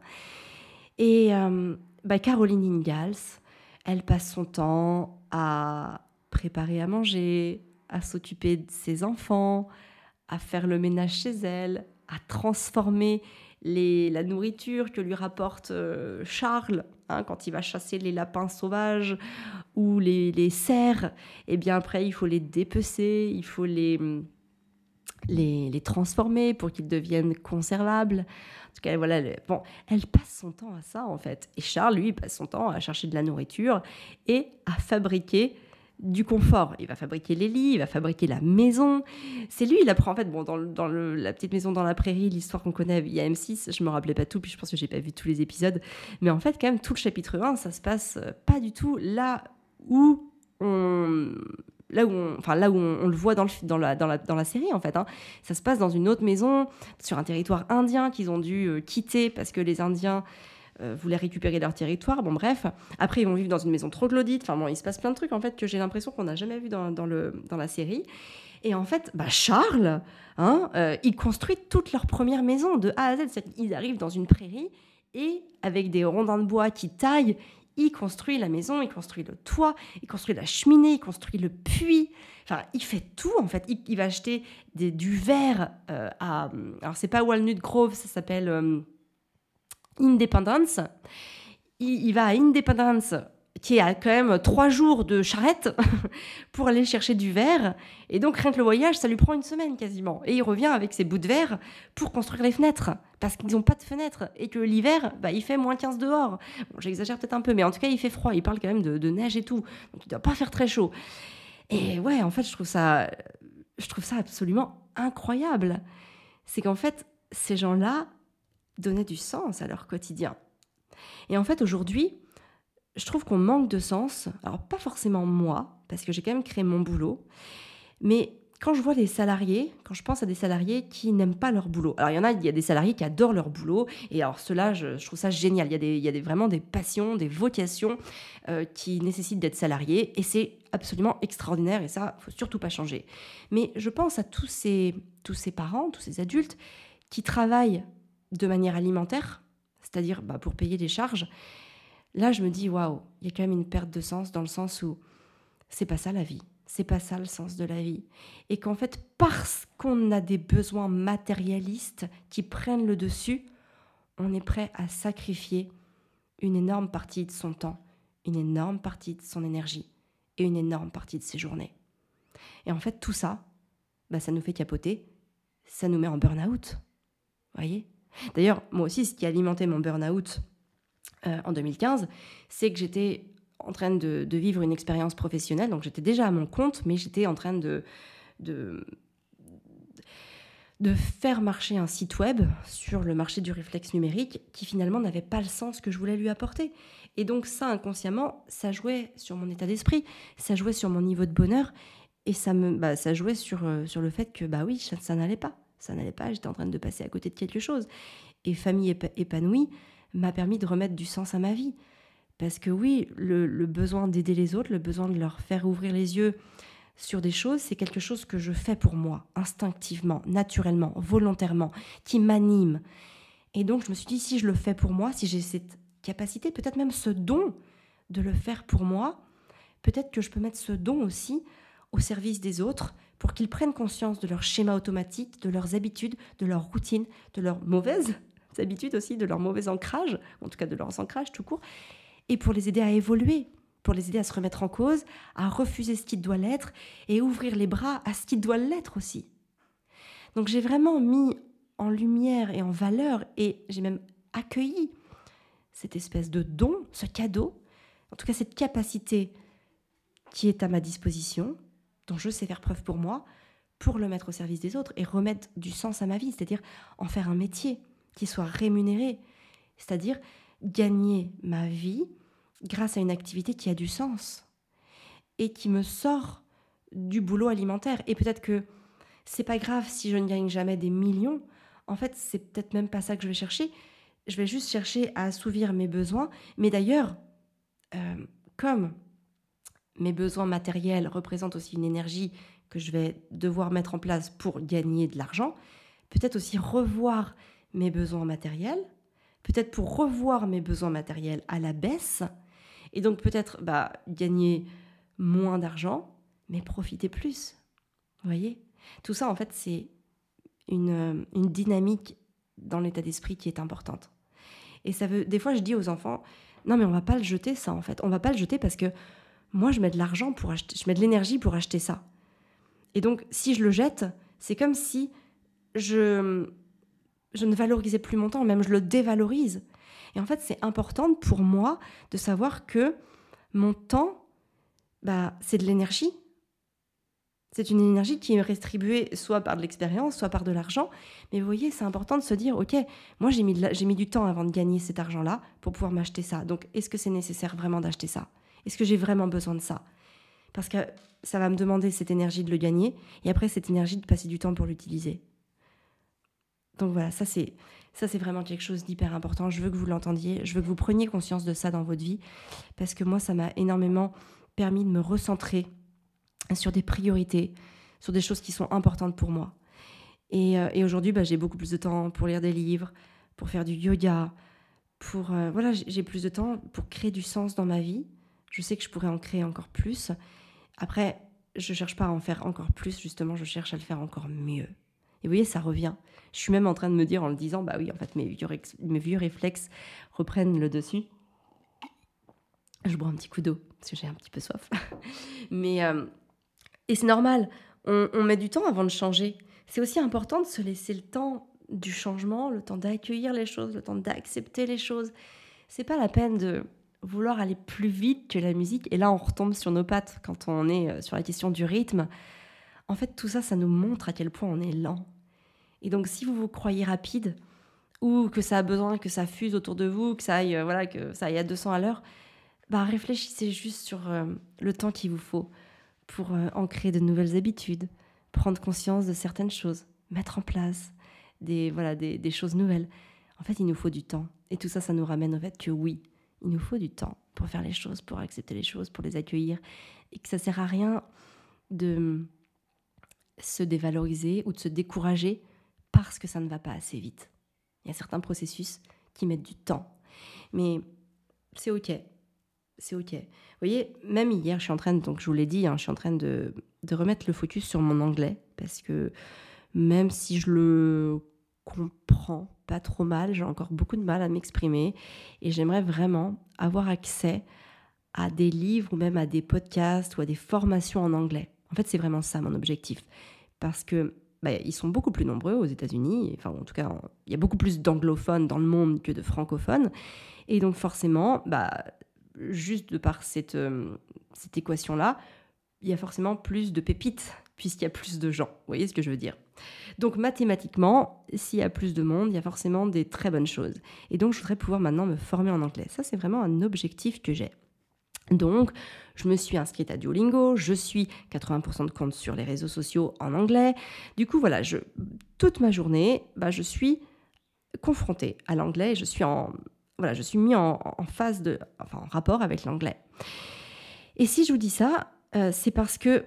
Et euh, bah, Caroline Ingalls, elle passe son temps à préparer à manger, à s'occuper de ses enfants, à faire le ménage chez elle, à transformer la nourriture que lui rapporte euh, Charles hein, quand il va chasser les lapins sauvages ou les, les cerfs. Et eh bien après, il faut les dépecer, il faut les, les, les transformer pour qu'ils deviennent conservables. En tout cas, voilà, bon, elle passe son temps à ça en fait. Et Charles, lui, passe son temps à chercher de la nourriture et à fabriquer du confort. Il va fabriquer les lits, il va fabriquer la maison. C'est lui, il apprend en fait, bon, dans, la petite maison dans la prairie, l'histoire qu'on connaît il y a M6, je me rappelais pas tout, puis je pense que j'ai pas vu tous les épisodes. Mais en fait, quand même, tout le chapitre 1, ça se passe euh, pas du tout là où on là où on, enfin là où on, le voit dans, le, dans, la, dans, la, dans la série en fait. Hein. Ça se passe dans une autre maison, sur un territoire indien qu'ils ont dû euh, quitter parce que les Indiens euh, voulaient récupérer leur territoire. Bon, bref. Après, ils vont vivre dans une maison troglodyte. Enfin, bon, il se passe plein de trucs, en fait, que j'ai l'impression qu'on n'a jamais vu dans, dans, le, dans la série. Et en fait, bah, Charles, hein, euh, il construit toute leur première maison de A à Z. Ils arrivent dans une prairie et avec des rondins de bois qui taillent, il construit la maison, il construit le toit, il construit la cheminée, il construit le puits. Enfin, il fait tout en fait. Il, va acheter des, du verre euh, à. Alors, c'est pas Walnut Grove, ça s'appelle. Independence. Il, va à Independence, qui est à quand même trois jours de charrette pour aller chercher du verre. Et donc, rien que le voyage, ça lui prend une semaine quasiment. Et il revient avec ses bouts de verre pour construire les fenêtres. Parce qu'ils n'ont pas de fenêtres. Et que l'hiver, bah, il fait moins 15 dehors. Bon, J'exagère peut-être un peu, mais en tout cas, il fait froid. Il parle quand même de, neige et tout. Donc, il ne doit pas faire très chaud. Et ouais, en fait, je trouve ça, je trouve ça absolument incroyable. C'est qu'en fait, ces gens-là, donner du sens à leur quotidien. Et en fait, aujourd'hui, je trouve qu'on manque de sens. Alors, pas forcément moi, parce que j'ai quand même créé mon boulot, mais quand je vois les salariés, quand je pense à des salariés qui n'aiment pas leur boulot, alors il y en a, il y a des salariés qui adorent leur boulot, et alors cela, je, je trouve ça génial. Il y a, des, il y a vraiment des passions, des vocations euh, qui nécessitent d'être salariés, et c'est absolument extraordinaire, et ça, faut surtout pas changer. Mais je pense à tous ces, tous ces parents, tous ces adultes qui travaillent de manière alimentaire, c'est-à-dire bah, pour payer les charges, là je me dis waouh, il y a quand même une perte de sens dans le sens où c'est pas ça la vie, c'est pas ça le sens de la vie. Et qu'en fait, parce qu'on a des besoins matérialistes qui prennent le dessus, on est prêt à sacrifier une énorme partie de son temps, une énorme partie de son énergie et une énorme partie de ses journées. Et en fait, tout ça, bah, ça nous fait capoter, ça nous met en burn-out. Voyez? D'ailleurs, moi aussi, ce qui a alimenté mon burn-out euh, en 2015, c'est que j'étais en train de, vivre une expérience professionnelle. Donc j'étais déjà à mon compte, mais j'étais en train de, de, faire marcher un site web sur le marché du réflexe numérique qui finalement n'avait pas le sens que je voulais lui apporter. Et donc ça, inconsciemment, ça jouait sur mon état d'esprit, ça jouait sur mon niveau de bonheur, et ça, me, bah, ça jouait sur, euh, sur le fait que, bah oui, ça n'allait pas ça n'allait pas, j'étais en train de passer à côté de quelque chose. Et famille épanouie m'a permis de remettre du sens à ma vie. Parce que oui, le, besoin d'aider les autres, le besoin de leur faire ouvrir les yeux sur des choses, c'est quelque chose que je fais pour moi, instinctivement, naturellement, volontairement, qui m'anime. Et donc je me suis dit, si je le fais pour moi, si j'ai cette capacité, peut-être même ce don de le faire pour moi, peut-être que je peux mettre ce don aussi au service des autres, pour qu'ils prennent conscience de leur schéma automatique, de leurs habitudes, de leurs routines, de leurs mauvaises habitudes aussi, de leur mauvais ancrage, en tout cas de leurs ancrages tout court, et pour les aider à évoluer, pour les aider à se remettre en cause, à refuser ce qui doit l'être et ouvrir les bras à ce qui doit l'être aussi. Donc j'ai vraiment mis en lumière et en valeur, et j'ai même accueilli cette espèce de don, ce cadeau, en tout cas cette capacité qui est à ma disposition, dont je sais faire preuve pour moi, pour le mettre au service des autres et remettre du sens à ma vie, c'est-à-dire en faire un métier qui soit rémunéré, c'est-à-dire gagner ma vie grâce à une activité qui a du sens et qui me sort du boulot alimentaire. Et peut-être que c'est pas grave si je ne gagne jamais des millions. En fait, c'est peut-être même pas ça que je vais chercher. Je vais juste chercher à assouvir mes besoins. Mais d'ailleurs, euh, comme mes besoins matériels représentent aussi une énergie que je vais devoir mettre en place pour gagner de l'argent, peut-être aussi revoir mes besoins matériels, peut-être pour revoir mes besoins matériels à la baisse, et donc peut-être bah, gagner moins d'argent, mais profiter plus. Vous voyez? Tout ça, en fait, c'est une, une dynamique dans l'état d'esprit qui est importante. Et ça veut, des fois, je dis aux enfants, non, mais on va pas le jeter, ça, en fait. On va pas le jeter parce que moi, je mets de l'argent pour acheter, je mets de l'énergie pour acheter ça. Et donc, si je le jette, c'est comme si je, ne valorisais plus mon temps, même je le dévalorise. Et en fait, c'est important pour moi de savoir que mon temps, bah, c'est de l'énergie. C'est une énergie qui est rétribuée soit par de l'expérience, soit par de l'argent. Mais vous voyez, c'est important de se dire, OK, moi j'ai mis du temps avant de gagner cet argent-là pour pouvoir m'acheter ça. Donc, est-ce que c'est nécessaire vraiment d'acheter ça? Est-ce que j'ai vraiment besoin de ça? Parce que ça va me demander cette énergie de le gagner et après cette énergie de passer du temps pour l'utiliser. Donc voilà, ça c'est ça c'est vraiment quelque chose d'hyper important. Je veux que vous l'entendiez, je veux que vous preniez conscience de ça dans votre vie parce que moi ça m'a énormément permis de me recentrer sur des priorités, sur des choses qui sont importantes pour moi. Et, euh, aujourd'hui, bah, j'ai beaucoup plus de temps pour lire des livres, pour faire du yoga, pour euh, voilà, j'ai plus de temps pour créer du sens dans ma vie. Je sais que je pourrais en créer encore plus. Après, je cherche pas à en faire encore plus, justement, je cherche à le faire encore mieux. Et vous voyez, ça revient. Je suis même en train de me dire en le disant, bah oui, en fait, mes vieux, réflexes reprennent le dessus. Je bois un petit coup d'eau parce que j'ai un petit peu soif. Mais euh, et c'est normal. On, on, met du temps avant de changer. C'est aussi important de se laisser le temps du changement, le temps d'accueillir les choses, le temps d'accepter les choses. C'est pas la peine de vouloir aller plus vite que la musique. Et là, on retombe sur nos pattes quand on est euh, sur la question du rythme. En fait, tout ça, ça nous montre à quel point on est lent. Et donc, si vous vous croyez rapide, ou que ça a besoin que ça fuse autour de vous, que ça aille, euh, voilà, que ça aille à 200 à l'heure, bah réfléchissez juste sur euh, le temps qu'il vous faut pour ancrer de nouvelles habitudes, prendre conscience de certaines choses, mettre en place des, voilà, des, des choses nouvelles. En fait, il nous faut du temps. Et tout ça, ça nous ramène au fait que oui, il nous faut du temps pour faire les choses, pour accepter les choses, pour les accueillir. Et que ça sert à rien de se dévaloriser ou de se décourager parce que ça ne va pas assez vite. Il y a certains processus qui mettent du temps. Mais c'est OK. C'est OK. Vous voyez, même hier, je suis en train, donc je vous l'ai dit, hein, je suis en train de, de remettre le focus sur mon anglais parce que même si je le comprends pas trop mal, j'ai encore beaucoup de mal à m'exprimer et j'aimerais vraiment avoir accès à des livres ou même à des podcasts ou à des formations en anglais. En fait, c'est vraiment ça mon objectif parce que bah, ils sont beaucoup plus nombreux aux États-Unis, enfin en tout cas, il y a beaucoup plus d'anglophones dans le monde que de francophones et donc forcément, bah, juste de par cette, euh, cette équation-là, il y a forcément plus de pépites puisqu'il y a plus de gens. Vous voyez ce que je veux dire? Donc mathématiquement, s'il y a plus de monde, il y a forcément des très bonnes choses. Et donc je voudrais pouvoir maintenant me former en anglais. Ça, c'est vraiment un objectif que j'ai. Donc, je me suis inscrite à Duolingo, je suis 80% de compte sur les réseaux sociaux en anglais. Du coup, voilà, je, toute ma journée, bah, je suis confrontée à l'anglais, je suis en, voilà, je suis mis en, phase de, enfin, en rapport avec l'anglais. Et si je vous dis ça, euh, c'est parce que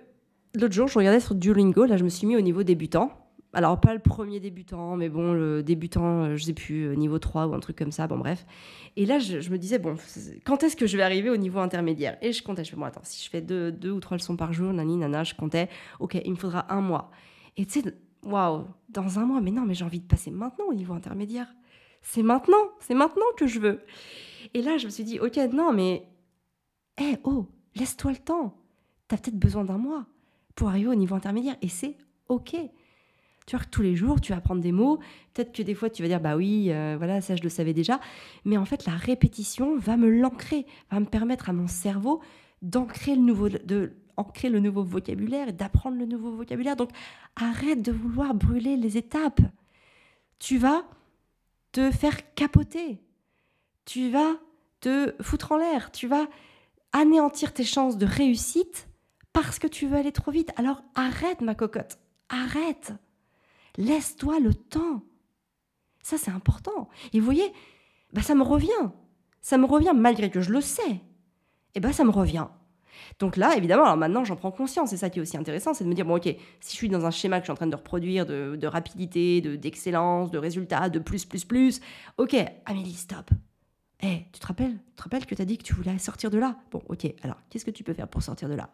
L'autre jour, je regardais sur Duolingo, là je me suis mis au niveau débutant. Alors pas le premier débutant, mais bon, le débutant, euh, je sais plus, euh, niveau 3 ou un truc comme ça, bon bref. Et là, je, me disais, bon, quand est-ce que je vais arriver au niveau intermédiaire? Et je comptais, je fais, bon, attends, si je fais deux, ou trois leçons par jour, nani, nana, je comptais, ok, il me faudra un mois. Et tu sais, waouh, dans un mois, mais non, mais j'ai envie de passer maintenant au niveau intermédiaire. C'est maintenant, c'est maintenant que je veux. Et là, je me suis dit, ok, non, mais, hé, oh, laisse-toi le temps. T'as peut-être besoin d'un mois pour arriver au niveau intermédiaire. Et c'est OK. Tu vois tous les jours, tu vas apprendre des mots. Peut-être que des fois, tu vas dire, bah oui, euh, voilà, ça, je le savais déjà. Mais en fait, la répétition va me l'ancrer, va me permettre à mon cerveau d'ancrer le nouveau, de, le nouveau vocabulaire et d'apprendre le nouveau vocabulaire. Donc, arrête de vouloir brûler les étapes. Tu vas te faire capoter. Tu vas te foutre en l'air. Tu vas anéantir tes chances de réussite parce que tu veux aller trop vite. Alors arrête ma cocotte, arrête. Laisse-toi le temps. Ça c'est important. Et vous voyez, bah, ça me revient. Ça me revient malgré que je le sais. Et eh ben ça me revient. Donc là, évidemment, maintenant j'en prends conscience, c'est ça qui est aussi intéressant, c'est de me dire, bon ok, si je suis dans un schéma que je suis en train de reproduire, de, rapidité, de, d'excellence, de résultats, de plus, plus, plus, ok, Amélie, stop. Eh, tu te rappelles Tu te rappelles que tu as dit que tu voulais sortir de là? Bon, ok, alors qu'est-ce que tu peux faire pour sortir de là?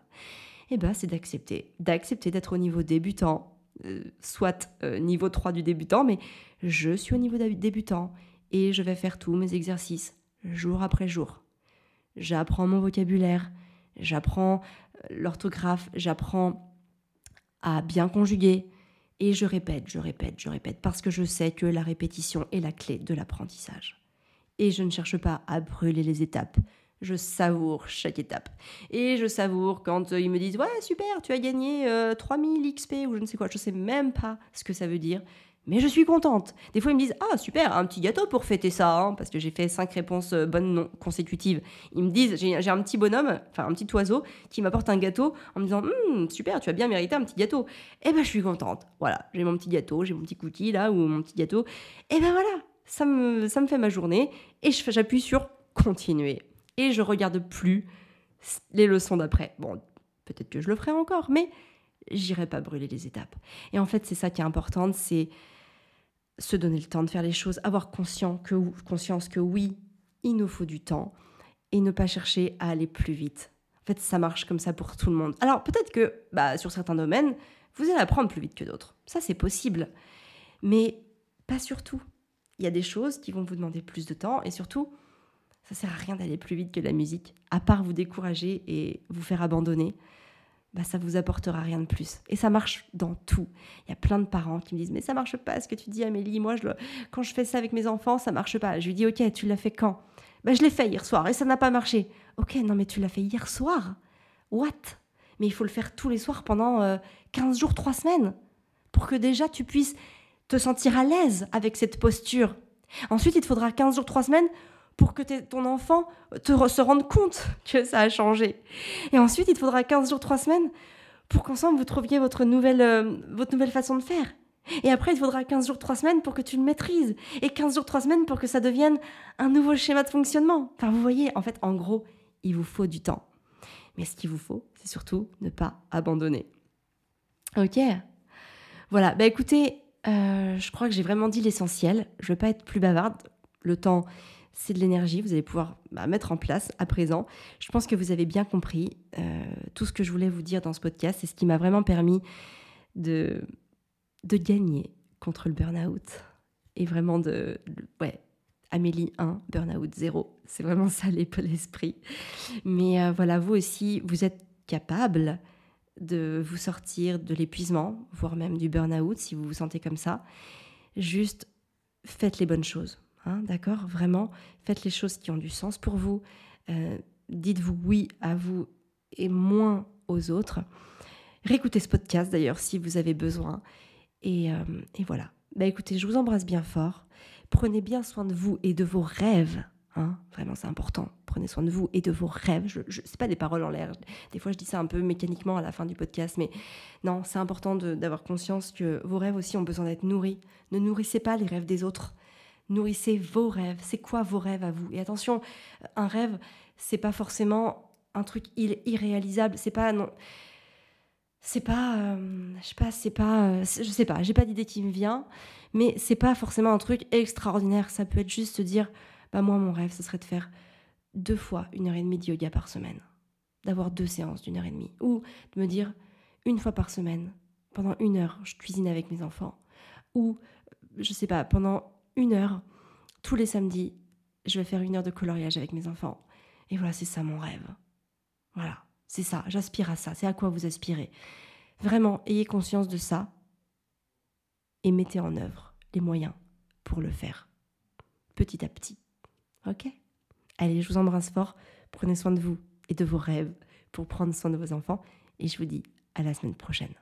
Eh bien, c'est d'accepter, d'accepter d'être au niveau débutant, euh, soit euh, niveau 3 du débutant, mais je suis au niveau débutant et je vais faire tous mes exercices jour après jour. J'apprends mon vocabulaire, j'apprends euh, l'orthographe, j'apprends à bien conjuguer. Et je répète, je répète, je répète, parce que je sais que la répétition est la clé de l'apprentissage. Et je ne cherche pas à brûler les étapes. Je savoure chaque étape. Et je savoure quand euh, ils me disent Ouais, super, tu as gagné 3000 euh, XP ou je ne sais quoi. Je ne sais même pas ce que ça veut dire mais je suis contente. Des fois, ils me disent Ah, super, un petit gâteau pour fêter ça, hein, parce que j'ai fait cinq réponses euh, bonnes non consécutives. Ils me disent J'ai un petit bonhomme, enfin un petit oiseau, qui m'apporte un gâteau en me disant hum, Super, tu as bien mérité un petit gâteau. Eh ben, je suis contente. Voilà, j'ai mon petit gâteau, j'ai mon petit cookie là, ou mon petit gâteau. Eh ben voilà, ça me, fait ma journée, et j'appuie sur continuer. Et je regarde plus les leçons d'après. Bon, peut-être que je le ferai encore, mais j'irai pas brûler les étapes. Et en fait, c'est ça qui est important, c'est se donner le temps de faire les choses, avoir conscience que, oui, il nous faut du temps et ne pas chercher à aller plus vite. En fait, ça marche comme ça pour tout le monde. Alors peut-être que bah, sur certains domaines, vous allez apprendre plus vite que d'autres. Ça, c'est possible. Mais pas sur tout. Il y a des choses qui vont vous demander plus de temps et surtout, ça sert à rien d'aller plus vite que la musique, à part vous décourager et vous faire abandonner bah, ça vous apportera rien de plus. Et ça marche dans tout. Il y a plein de parents qui me disent mais ça marche pas ce que tu dis Amélie. Moi je quand je fais ça avec mes enfants ça marche pas. Je lui dis ok tu l'as fait quand? Bah, je l'ai fait hier soir et ça n'a pas marché. Ok non mais tu l'as fait hier soir. What? Mais il faut le faire tous les soirs pendant 15 euh, jours, 3 semaines pour que déjà tu puisses te sentir à l'aise avec cette posture. Ensuite il te faudra 15 jours, 3 semaines pour que ton enfant te se rende compte que ça a changé. Et ensuite, il te faudra 15 jours, 3 semaines pour qu'ensemble vous trouviez votre nouvelle, euh, votre nouvelle façon de faire. Et après, il faudra 15 jours, 3 semaines pour que tu le maîtrises. Et 15 jours, 3 semaines pour que ça devienne un nouveau schéma de fonctionnement. Enfin, vous voyez, en fait, en gros, il vous faut du temps. Mais ce qu'il vous faut, c'est surtout ne pas abandonner. Ok? Voilà, bah écoutez, euh, je crois que j'ai vraiment dit l'essentiel. Je ne veux pas être plus bavarde. Le temps, c'est de l'énergie, vous allez pouvoir bah, mettre en place à présent. Je pense que vous avez bien compris euh, tout ce que je voulais vous dire dans ce podcast. C'est ce qui m'a vraiment permis de, de gagner contre le burn-out. Et vraiment de, Ouais, Amélie 1, burn-out 0. C'est vraiment ça l'esprit. Mais euh, voilà, vous aussi, vous êtes capable de vous sortir de l'épuisement, voire même du burn-out si vous vous sentez comme ça. Juste faites les bonnes choses Hein, d'accord? Vraiment, faites les choses qui ont du sens pour vous. Euh, dites-vous oui à vous et moins aux autres. Réécoutez ce podcast d'ailleurs si vous avez besoin. Et, euh, voilà. Bah écoutez, je vous embrasse bien fort. Prenez bien soin de vous et de vos rêves. Hein Vraiment, c'est important. Prenez soin de vous et de vos rêves. Je, je c'est pas des paroles en l'air. Des fois, je dis ça un peu mécaniquement à la fin du podcast, mais non, c'est important d'avoir conscience que vos rêves aussi ont besoin d'être nourris. Ne nourrissez pas les rêves des autres nourrissez vos rêves. C'est quoi vos rêves à vous? Et attention, un rêve, c'est pas forcément un truc irréalisable. C'est pas non. C'est pas, euh, je sais pas, c'est pas, euh, je sais pas, j'ai pas d'idée qui me vient, mais c'est pas forcément un truc extraordinaire. Ça peut être juste se dire, moi mon rêve, ce serait de faire deux fois une heure et demie de yoga par semaine, d'avoir deux séances d'une heure et demie, ou de me dire une fois par semaine, pendant une heure, je cuisine avec mes enfants, ou je sais pas, pendant une heure tous les samedis. Je vais faire une heure de coloriage avec mes enfants. Et voilà, c'est ça mon rêve. Voilà, c'est ça, j'aspire à ça, c'est à quoi vous aspirez. Vraiment, ayez conscience de ça et mettez en œuvre les moyens pour le faire, petit à petit. Ok. Allez, je vous embrasse fort, prenez soin de vous et de vos rêves pour prendre soin de vos enfants. Et je vous dis à la semaine prochaine.